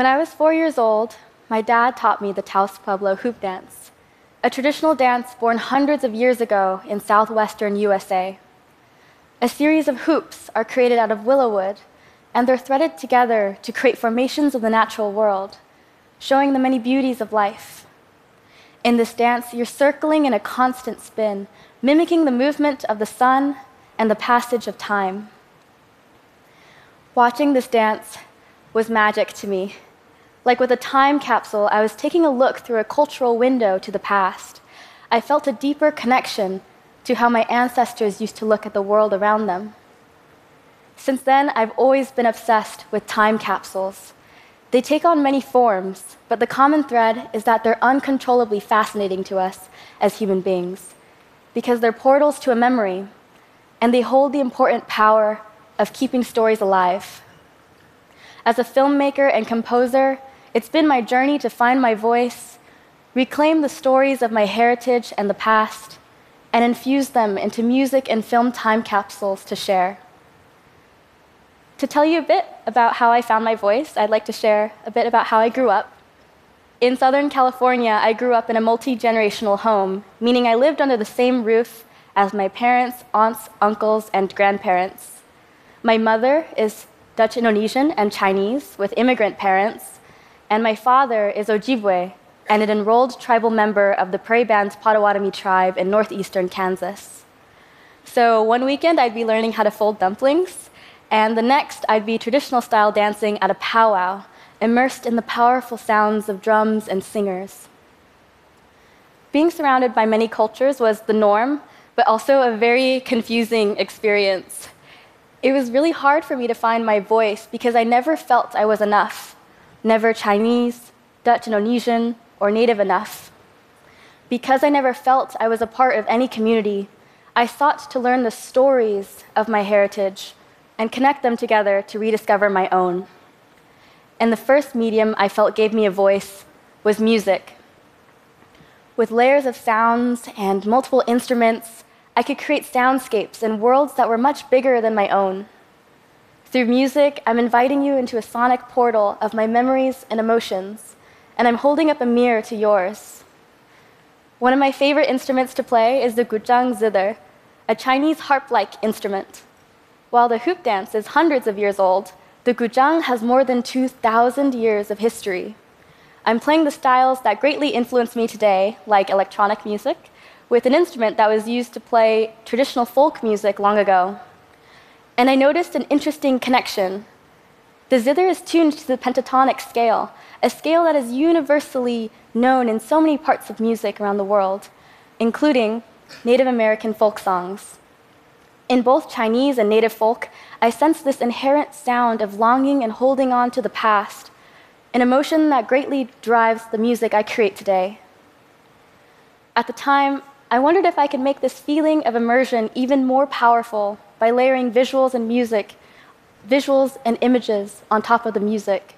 When I was four years old, my dad taught me the Taos Pueblo hoop dance, a traditional dance born hundreds of years ago in southwestern USA. A series of hoops are created out of willow wood, and they're threaded together to create formations of the natural world, showing the many beauties of life. In this dance, you're circling in a constant spin, mimicking the movement of the sun and the passage of time. Watching this dance was magic to me. Like with a time capsule, I was taking a look through a cultural window to the past. I felt a deeper connection to how my ancestors used to look at the world around them. Since then, I've always been obsessed with time capsules. They take on many forms, but the common thread is that they're uncontrollably fascinating to us as human beings because they're portals to a memory and they hold the important power of keeping stories alive. As a filmmaker and composer, it's been my journey to find my voice, reclaim the stories of my heritage and the past, and infuse them into music and film time capsules to share. To tell you a bit about how I found my voice, I'd like to share a bit about how I grew up. In Southern California, I grew up in a multi generational home, meaning I lived under the same roof as my parents, aunts, uncles, and grandparents. My mother is Dutch Indonesian and Chinese with immigrant parents, and my father is Ojibwe and an enrolled tribal member of the Prairie Bands Potawatomi tribe in northeastern Kansas. So one weekend I'd be learning how to fold dumplings, and the next, I'd be traditional style dancing at a powwow, immersed in the powerful sounds of drums and singers. Being surrounded by many cultures was the norm, but also a very confusing experience. It was really hard for me to find my voice because I never felt I was enough, never Chinese, Dutch Indonesian, or Native enough. Because I never felt I was a part of any community, I sought to learn the stories of my heritage and connect them together to rediscover my own. And the first medium I felt gave me a voice was music. With layers of sounds and multiple instruments, I could create soundscapes and worlds that were much bigger than my own. Through music, I'm inviting you into a sonic portal of my memories and emotions, and I'm holding up a mirror to yours. One of my favorite instruments to play is the guzheng zither, a Chinese harp like instrument. While the hoop dance is hundreds of years old, the guzheng has more than 2,000 years of history. I'm playing the styles that greatly influenced me today, like electronic music, with an instrument that was used to play traditional folk music long ago. And I noticed an interesting connection. The zither is tuned to the pentatonic scale, a scale that is universally known in so many parts of music around the world, including Native American folk songs. In both Chinese and native folk, I sense this inherent sound of longing and holding on to the past, an emotion that greatly drives the music I create today. At the time, I wondered if I could make this feeling of immersion even more powerful by layering visuals and music, visuals and images on top of the music.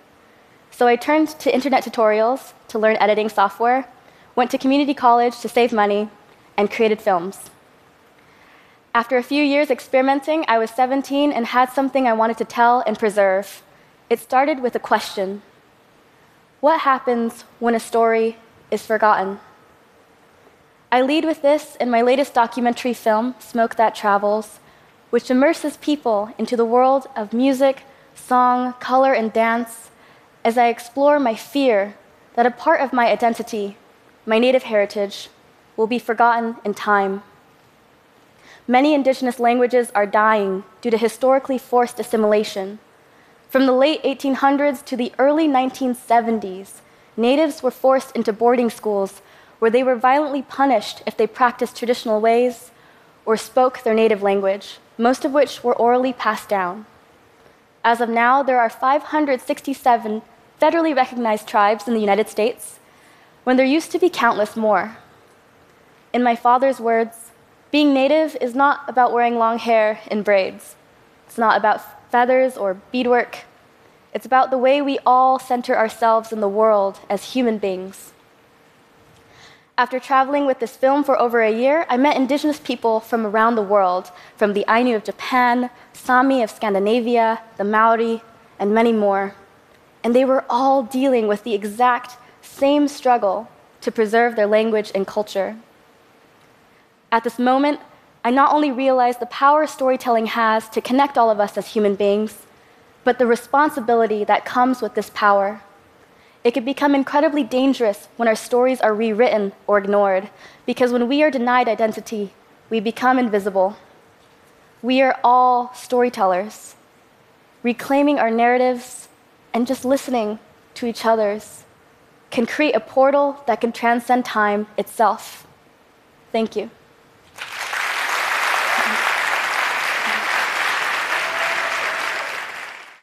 So I turned to internet tutorials to learn editing software, went to community college to save money, and created films. After a few years experimenting, I was 17 and had something I wanted to tell and preserve. It started with a question What happens when a story is forgotten? I lead with this in my latest documentary film, Smoke That Travels, which immerses people into the world of music, song, color, and dance as I explore my fear that a part of my identity, my native heritage, will be forgotten in time. Many indigenous languages are dying due to historically forced assimilation. From the late 1800s to the early 1970s, natives were forced into boarding schools where they were violently punished if they practiced traditional ways or spoke their native language, most of which were orally passed down. As of now, there are 567 federally recognized tribes in the United States, when there used to be countless more. In my father's words, being native is not about wearing long hair in braids. It's not about feathers or beadwork. It's about the way we all center ourselves in the world as human beings. After traveling with this film for over a year, I met indigenous people from around the world, from the Ainu of Japan, Sami of Scandinavia, the Maori, and many more. and they were all dealing with the exact same struggle to preserve their language and culture. At this moment, I not only realized the power storytelling has to connect all of us as human beings, but the responsibility that comes with this power. It can become incredibly dangerous when our stories are rewritten or ignored, because when we are denied identity, we become invisible. We are all storytellers, reclaiming our narratives and just listening to each other's can create a portal that can transcend time itself. Thank you.